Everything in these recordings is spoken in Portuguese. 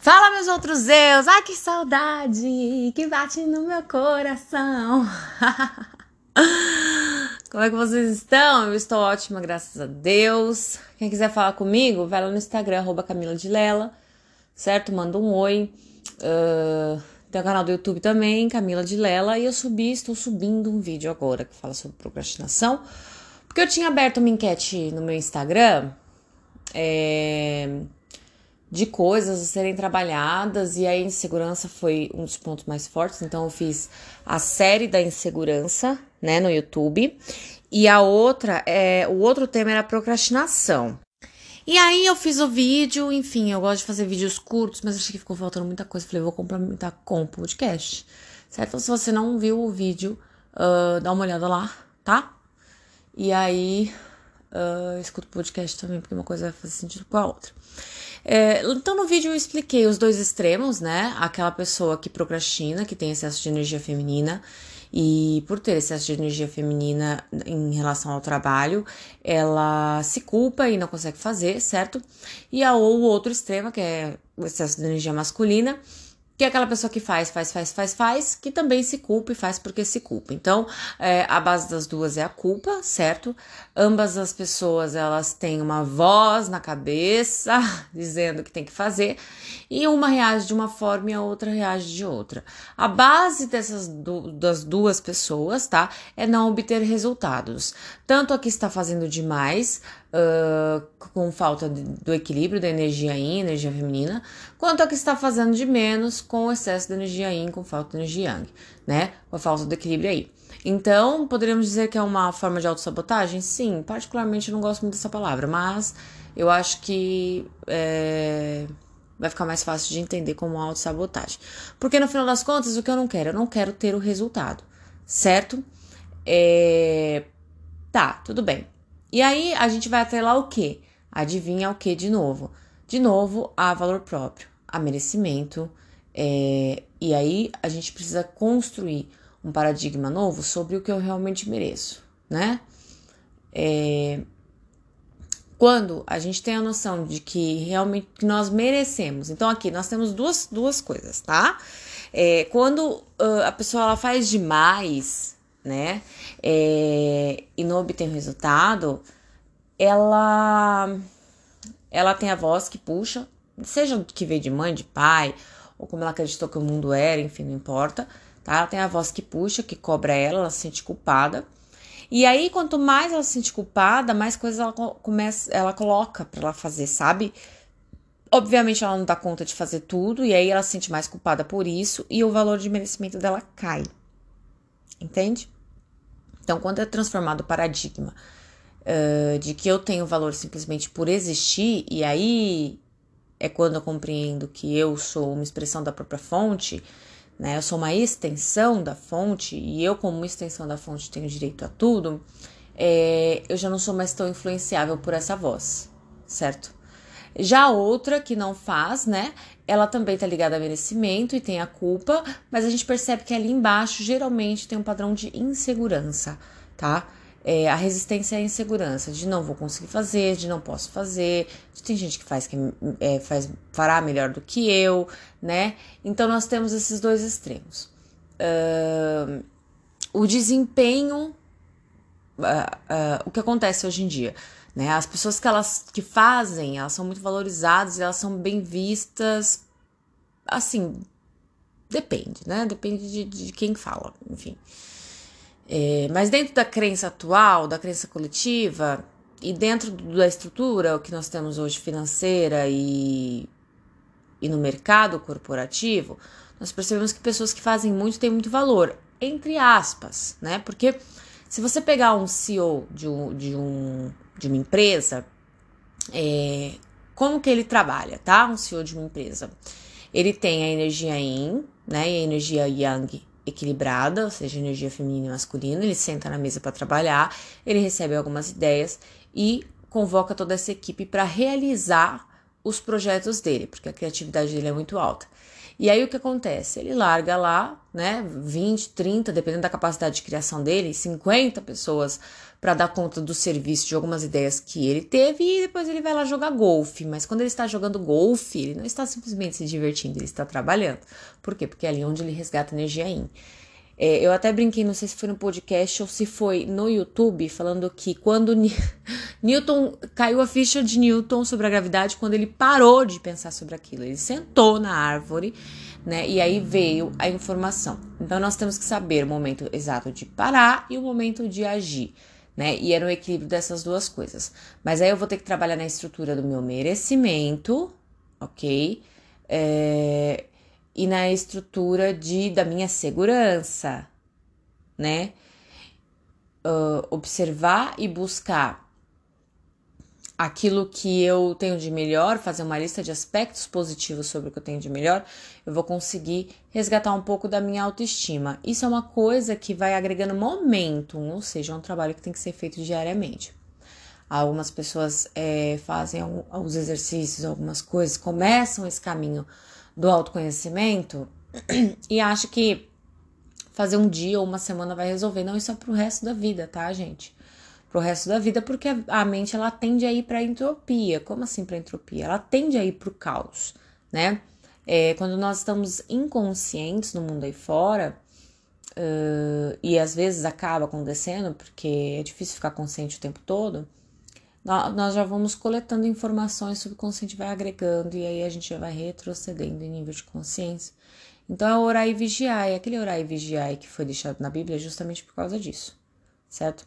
Fala, meus outros eus! Ai, que saudade que bate no meu coração! Como é que vocês estão? Eu estou ótima, graças a Deus. Quem quiser falar comigo, vai lá no Instagram, arroba Camila de Lela, certo? Manda um oi. Uh, tem o canal do YouTube também, Camila de Lela. E eu subi, estou subindo um vídeo agora que fala sobre procrastinação. Porque eu tinha aberto uma enquete no meu Instagram. É de coisas a serem trabalhadas e a insegurança foi um dos pontos mais fortes. Então eu fiz a série da insegurança, né, no YouTube. E a outra é o outro tema era procrastinação. E aí eu fiz o vídeo, enfim, eu gosto de fazer vídeos curtos, mas achei que ficou faltando muita coisa. Falei, vou complementar com o podcast. Certo? Então, se você não viu o vídeo, uh, dá uma olhada lá, tá? E aí, uh, escuta o podcast também, porque uma coisa vai fazer sentido com a outra. É, então, no vídeo eu expliquei os dois extremos, né? Aquela pessoa que procrastina, que tem excesso de energia feminina, e por ter excesso de energia feminina em relação ao trabalho, ela se culpa e não consegue fazer, certo? E a, o outro extremo, que é o excesso de energia masculina, que é aquela pessoa que faz, faz, faz, faz, faz, que também se culpa e faz porque se culpa. Então, é, a base das duas é a culpa, certo? Ambas as pessoas, elas têm uma voz na cabeça dizendo que tem que fazer, e uma reage de uma forma e a outra reage de outra. A base dessas du das duas pessoas, tá? É não obter resultados. Tanto a que está fazendo demais, uh, com falta de, do equilíbrio da energia yin, energia feminina, quanto a que está fazendo de menos com excesso de energia yin, com falta de energia yang, né? Com a falta do equilíbrio aí. Então, poderíamos dizer que é uma forma de autossabotagem? Sim, particularmente eu não gosto muito dessa palavra, mas eu acho que é, vai ficar mais fácil de entender como autossabotagem. Porque no final das contas, o que eu não quero? Eu não quero ter o resultado, certo? É, tá, tudo bem. E aí a gente vai até lá o quê? Adivinha o que de novo? De novo, a valor próprio, a merecimento. É, e aí a gente precisa construir um paradigma novo sobre o que eu realmente mereço, né? É, quando a gente tem a noção de que realmente nós merecemos. Então aqui nós temos duas, duas coisas, tá? É, quando uh, a pessoa ela faz demais, né? É, e não obtém o resultado, ela ela tem a voz que puxa, seja que veio de mãe, de pai, ou como ela acreditou que o mundo era, enfim, não importa, tá? Ela tem a voz que puxa, que cobra ela, ela se sente culpada. E aí, quanto mais ela se sente culpada, mais coisas ela começa, ela coloca para ela fazer, sabe? Obviamente ela não dá conta de fazer tudo, e aí ela se sente mais culpada por isso, e o valor de merecimento dela cai. Entende? Então, quando é transformado o paradigma uh, de que eu tenho valor simplesmente por existir, e aí é quando eu compreendo que eu sou uma expressão da própria fonte, né? Eu sou uma extensão da fonte, e eu, como extensão da fonte, tenho direito a tudo, é, eu já não sou mais tão influenciável por essa voz, certo? Já outra que não faz, né? Ela também tá ligada a merecimento e tem a culpa, mas a gente percebe que ali embaixo geralmente tem um padrão de insegurança, tá? É, a resistência à insegurança, de não vou conseguir fazer, de não posso fazer, de tem gente que faz que é, faz, fará melhor do que eu, né? Então nós temos esses dois extremos. Uh, o desempenho, uh, uh, o que acontece hoje em dia? Né? As pessoas que elas que fazem, elas são muito valorizadas elas são bem vistas. Assim, depende, né? Depende de, de quem fala, enfim. É, mas dentro da crença atual, da crença coletiva, e dentro da estrutura que nós temos hoje financeira e, e no mercado corporativo, nós percebemos que pessoas que fazem muito têm muito valor, entre aspas, né? Porque se você pegar um CEO de um, de um de uma empresa, é, como que ele trabalha, tá? Um CEO de uma empresa. Ele tem a energia Yin, né? E a energia Yang equilibrada, ou seja, energia feminina e masculina. Ele senta na mesa para trabalhar, ele recebe algumas ideias e convoca toda essa equipe para realizar os projetos dele, porque a criatividade dele é muito alta. E aí o que acontece? Ele larga lá, né, 20, 30, dependendo da capacidade de criação dele, 50 pessoas para dar conta do serviço de algumas ideias que ele teve e depois ele vai lá jogar golfe. Mas quando ele está jogando golfe, ele não está simplesmente se divertindo, ele está trabalhando. Por quê? Porque é ali onde ele resgata energia em. É, eu até brinquei, não sei se foi no podcast ou se foi no YouTube, falando que quando Newton caiu a ficha de Newton sobre a gravidade, quando ele parou de pensar sobre aquilo, ele sentou na árvore, né? E aí veio a informação. Então nós temos que saber o momento exato de parar e o momento de agir. Né? E era o equilíbrio dessas duas coisas. Mas aí eu vou ter que trabalhar na estrutura do meu merecimento, ok? É, e na estrutura de, da minha segurança, né? Uh, observar e buscar aquilo que eu tenho de melhor, fazer uma lista de aspectos positivos sobre o que eu tenho de melhor, eu vou conseguir resgatar um pouco da minha autoestima. Isso é uma coisa que vai agregando momentum, ou seja, é um trabalho que tem que ser feito diariamente. Algumas pessoas é, fazem alguns exercícios, algumas coisas, começam esse caminho do autoconhecimento e acha que fazer um dia ou uma semana vai resolver. Não, isso é pro resto da vida, tá, gente? Pro resto da vida, porque a mente ela tende a ir pra entropia. Como assim pra entropia? Ela tende a ir pro caos, né? É, quando nós estamos inconscientes no mundo aí fora, uh, e às vezes acaba acontecendo, porque é difícil ficar consciente o tempo todo, nós já vamos coletando informações, o subconsciente vai agregando e aí a gente já vai retrocedendo em nível de consciência. Então é orar e vigiar, aquele orar e vigiar que foi deixado na Bíblia é justamente por causa disso, certo?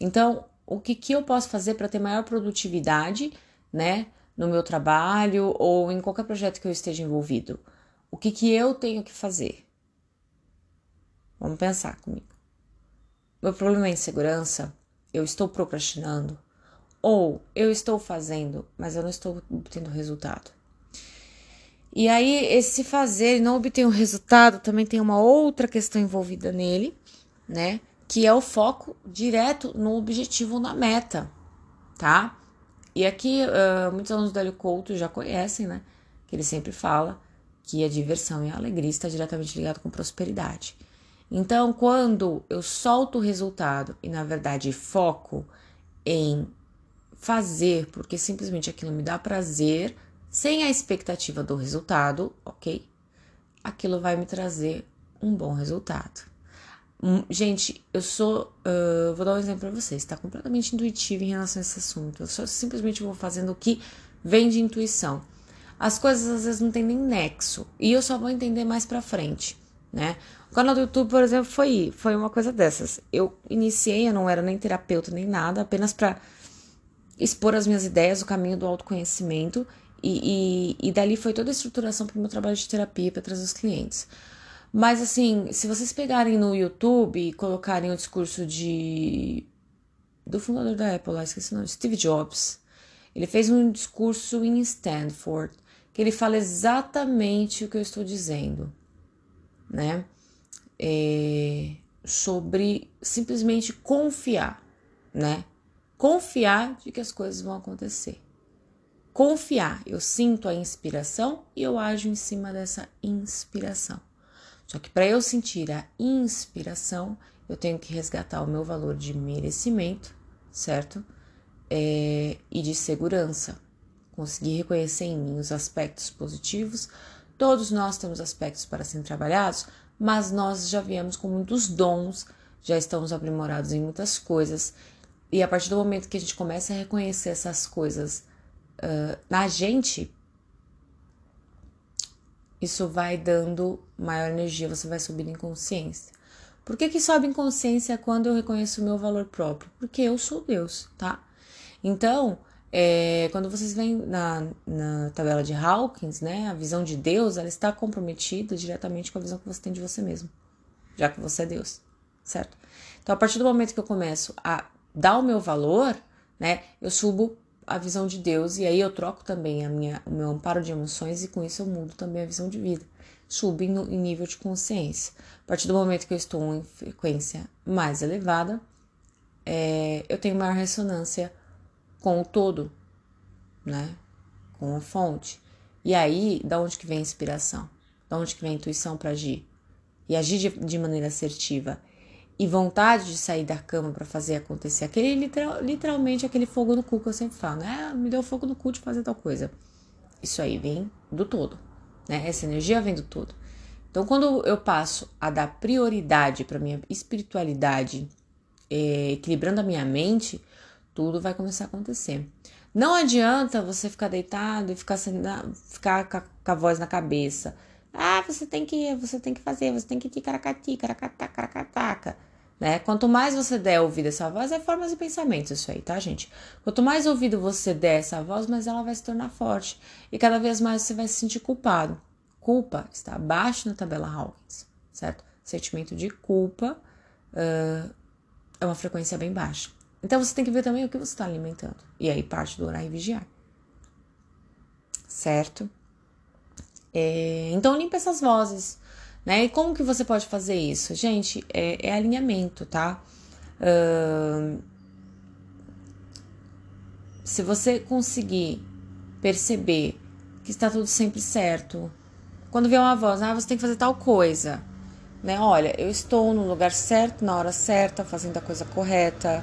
Então, o que, que eu posso fazer para ter maior produtividade, né, no meu trabalho ou em qualquer projeto que eu esteja envolvido? O que, que eu tenho que fazer? Vamos pensar comigo. Meu problema é insegurança? Eu estou procrastinando? Ou eu estou fazendo, mas eu não estou obtendo resultado. E aí, esse fazer e não obter um resultado também tem uma outra questão envolvida nele, né? Que é o foco direto no objetivo, na meta, tá? E aqui, uh, muitos alunos do Hélio Couto já conhecem, né? Que ele sempre fala que a diversão e a alegria está diretamente ligado com prosperidade. Então, quando eu solto o resultado e, na verdade, foco em fazer porque simplesmente aquilo me dá prazer, sem a expectativa do resultado, ok? Aquilo vai me trazer um bom resultado. Hum, gente, eu sou. Uh, vou dar um exemplo para vocês, tá completamente intuitivo em relação a esse assunto. Eu só simplesmente vou fazendo o que vem de intuição. As coisas às vezes não tem nem nexo e eu só vou entender mais pra frente, né? O canal do YouTube, por exemplo, foi, foi uma coisa dessas. Eu iniciei, eu não era nem terapeuta nem nada, apenas para expor as minhas ideias, o caminho do autoconhecimento, e, e, e dali foi toda a estruturação para o meu trabalho de terapia para trazer os clientes. Mas assim, se vocês pegarem no YouTube e colocarem o discurso de do fundador da Apple, lá, esqueci o nome, Steve Jobs, ele fez um discurso em Stanford que ele fala exatamente o que eu estou dizendo, né? É, sobre simplesmente confiar, né? confiar de que as coisas vão acontecer. Confiar, eu sinto a inspiração e eu ajo em cima dessa inspiração. Só que para eu sentir a inspiração, eu tenho que resgatar o meu valor de merecimento, certo? É, e de segurança. Conseguir reconhecer em mim os aspectos positivos. Todos nós temos aspectos para serem trabalhados, mas nós já viemos com muitos dons, já estamos aprimorados em muitas coisas e a partir do momento que a gente começa a reconhecer essas coisas uh, na gente, isso vai dando maior energia, você vai subindo em consciência. Por que, que sobe em consciência quando eu reconheço o meu valor próprio? Porque eu sou Deus, tá? Então, é, quando vocês veem na, na tabela de Hawkins, né, a visão de Deus, ela está comprometida diretamente com a visão que você tem de você mesmo, já que você é Deus, certo? Então, a partir do momento que eu começo a dar o meu valor, né, eu subo a visão de Deus e aí eu troco também a minha, o meu amparo de emoções e com isso eu mudo também a visão de vida. Subo em, em nível de consciência. A partir do momento que eu estou em frequência mais elevada, é, eu tenho maior ressonância com o todo, né? Com a fonte. E aí, da onde que vem a inspiração? de onde que vem a intuição para agir e agir de, de, maneira assertiva e vontade de sair da cama para fazer acontecer aquele literal, literalmente aquele fogo no cu que eu sempre falo, né? Ah, me deu fogo no cu de fazer tal coisa. Isso aí vem do todo, né? Essa energia vem do todo. Então, quando eu passo a dar prioridade para minha espiritualidade, é, equilibrando a minha mente, tudo vai começar a acontecer. Não adianta você ficar deitado e ficar, ficar com a voz na cabeça. Ah, você tem que, você tem que fazer, você tem que ticaracati, caracatá, caracataca. Né? Quanto mais você der ouvido a essa voz, é formas e pensamentos isso aí, tá, gente? Quanto mais ouvido você der essa voz, mais ela vai se tornar forte. E cada vez mais você vai se sentir culpado. Culpa está abaixo na tabela Hawkins, certo? Sentimento de culpa uh, é uma frequência bem baixa. Então você tem que ver também o que você está alimentando. E aí parte do orar e vigiar. Certo? É, então limpa essas vozes. Né? E como que você pode fazer isso? Gente, é, é alinhamento, tá? Uh, se você conseguir perceber que está tudo sempre certo, quando vê uma voz, ah, você tem que fazer tal coisa, né? Olha, eu estou no lugar certo, na hora certa, fazendo a coisa correta,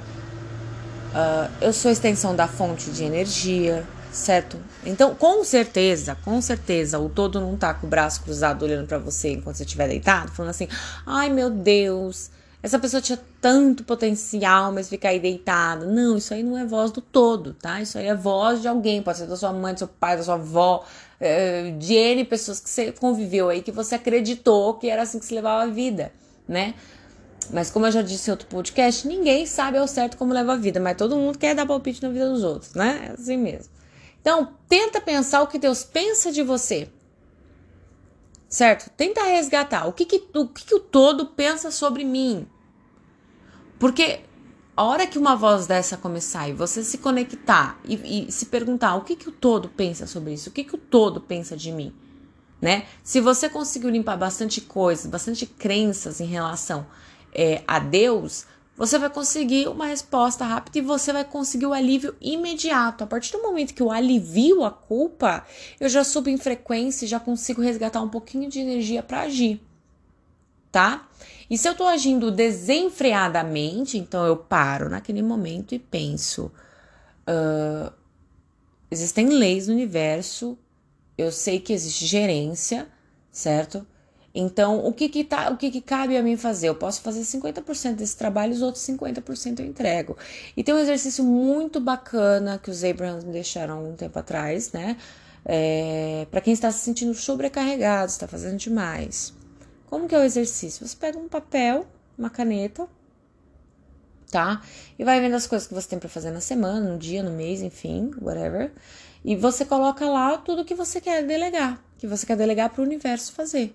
Uh, eu sou extensão da fonte de energia, certo? Então, com certeza, com certeza, o todo não tá com o braço cruzado olhando para você enquanto você estiver deitado, falando assim: ai meu Deus, essa pessoa tinha tanto potencial, mas fica aí deitado. Não, isso aí não é voz do todo, tá? Isso aí é voz de alguém, pode ser da sua mãe, do seu pai, da sua avó, eh, de N pessoas que você conviveu aí, que você acreditou que era assim que se levava a vida, né? Mas como eu já disse em outro podcast, ninguém sabe ao certo como leva a vida, mas todo mundo quer dar palpite na vida dos outros, né? É assim mesmo. Então, tenta pensar o que Deus pensa de você. Certo? Tenta resgatar o que, que, o, que, que o todo pensa sobre mim. Porque a hora que uma voz dessa começar e você se conectar e, e se perguntar o que, que o todo pensa sobre isso, o que, que o todo pensa de mim, né? Se você conseguiu limpar bastante coisas, bastante crenças em relação é, a Deus, você vai conseguir uma resposta rápida e você vai conseguir o alívio imediato. A partir do momento que eu alivio a culpa, eu já subo em frequência e já consigo resgatar um pouquinho de energia para agir, tá? E se eu tô agindo desenfreadamente, então eu paro naquele momento e penso: uh, existem leis no universo, eu sei que existe gerência, certo? Então, o que que, tá, o que que cabe a mim fazer? Eu posso fazer 50% desse trabalho, os outros 50% eu entrego. E tem um exercício muito bacana que os Abrahams me deixaram um tempo atrás, né? É, para quem está se sentindo sobrecarregado, está fazendo demais. Como que é o exercício? Você pega um papel, uma caneta, tá? E vai vendo as coisas que você tem para fazer na semana, no dia, no mês, enfim, whatever. E você coloca lá tudo que você quer delegar, que você quer delegar para o universo fazer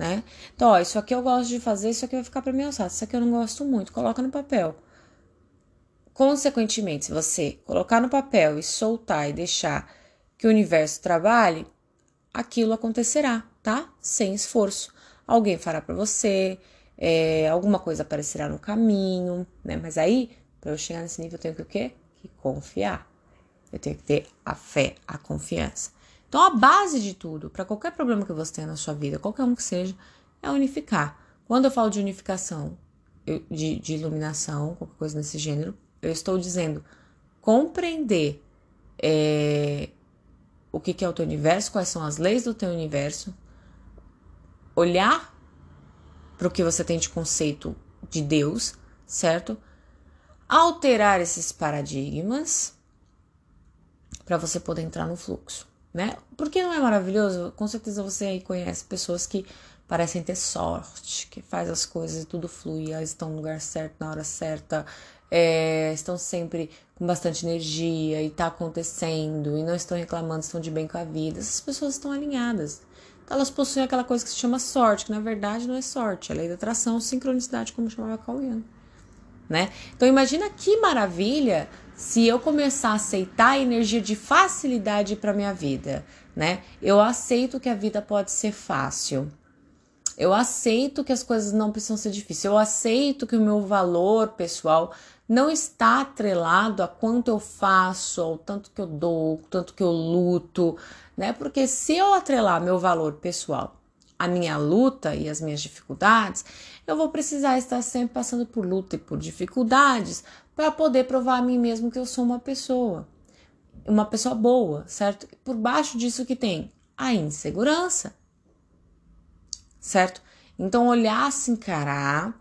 né? Então, ó, isso aqui eu gosto de fazer, isso aqui vai ficar para mim alçado, isso aqui eu não gosto muito, coloca no papel. Consequentemente, se você colocar no papel e soltar e deixar que o universo trabalhe, aquilo acontecerá, tá? Sem esforço. Alguém fará para você, é, alguma coisa aparecerá no caminho, né? Mas aí, para eu chegar nesse nível, eu tenho que o quê? Que confiar. Eu tenho que ter a fé, a confiança. Então, a base de tudo, para qualquer problema que você tenha na sua vida, qualquer um que seja, é unificar. Quando eu falo de unificação, de, de iluminação, qualquer coisa desse gênero, eu estou dizendo compreender é, o que, que é o teu universo, quais são as leis do teu universo, olhar para o que você tem de conceito de Deus, certo? Alterar esses paradigmas para você poder entrar no fluxo né? Porque não é maravilhoso? Com certeza você aí conhece pessoas que parecem ter sorte, que faz as coisas e tudo flui, elas estão no lugar certo, na hora certa, é, estão sempre com bastante energia e tá acontecendo e não estão reclamando, estão de bem com a vida. Essas pessoas estão alinhadas. Então elas possuem aquela coisa que se chama sorte, que na verdade não é sorte, é lei da atração, sincronicidade, como chamava Jung. Né? Então imagina que maravilha se eu começar a aceitar a energia de facilidade para minha vida, né? Eu aceito que a vida pode ser fácil. Eu aceito que as coisas não precisam ser difíceis. Eu aceito que o meu valor pessoal não está atrelado a quanto eu faço, ao tanto que eu dou, tanto que eu luto, né? Porque se eu atrelar meu valor pessoal a minha luta e as minhas dificuldades, eu vou precisar estar sempre passando por luta e por dificuldades para poder provar a mim mesmo que eu sou uma pessoa, uma pessoa boa, certo? Por baixo disso que tem a insegurança, certo? Então, olhar, se encarar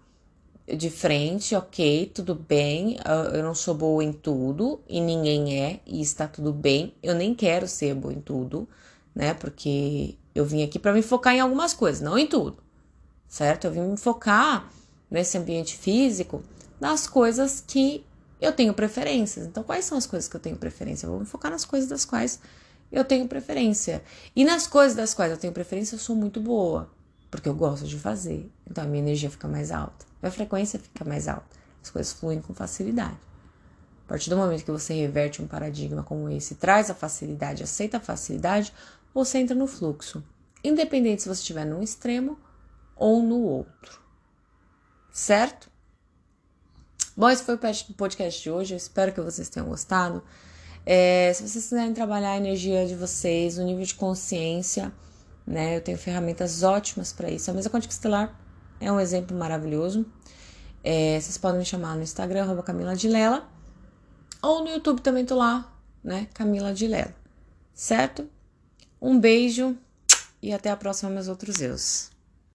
de frente, ok, tudo bem, eu não sou boa em tudo e ninguém é, e está tudo bem. Eu nem quero ser boa em tudo, né? Porque eu vim aqui para me focar em algumas coisas, não em tudo, certo? Eu vim me focar nesse ambiente físico nas coisas que eu tenho preferências. Então, quais são as coisas que eu tenho preferência? Eu vou me focar nas coisas das quais eu tenho preferência. E nas coisas das quais eu tenho preferência, eu sou muito boa, porque eu gosto de fazer. Então, a minha energia fica mais alta, minha frequência fica mais alta, as coisas fluem com facilidade. A partir do momento que você reverte um paradigma como esse, traz a facilidade, aceita a facilidade, você entra no fluxo, independente se você estiver num extremo ou no outro. Certo? Bom, esse foi o podcast de hoje. Eu espero que vocês tenham gostado. É, se vocês quiserem trabalhar a energia de vocês, o nível de consciência, né? Eu tenho ferramentas ótimas para isso. A mesa quântica estelar é um exemplo maravilhoso. É, vocês podem me chamar no Instagram, arroba Camila ou no YouTube também tô lá, né? Camila de Lela. Certo? Um beijo e até a próxima, meus outros eus.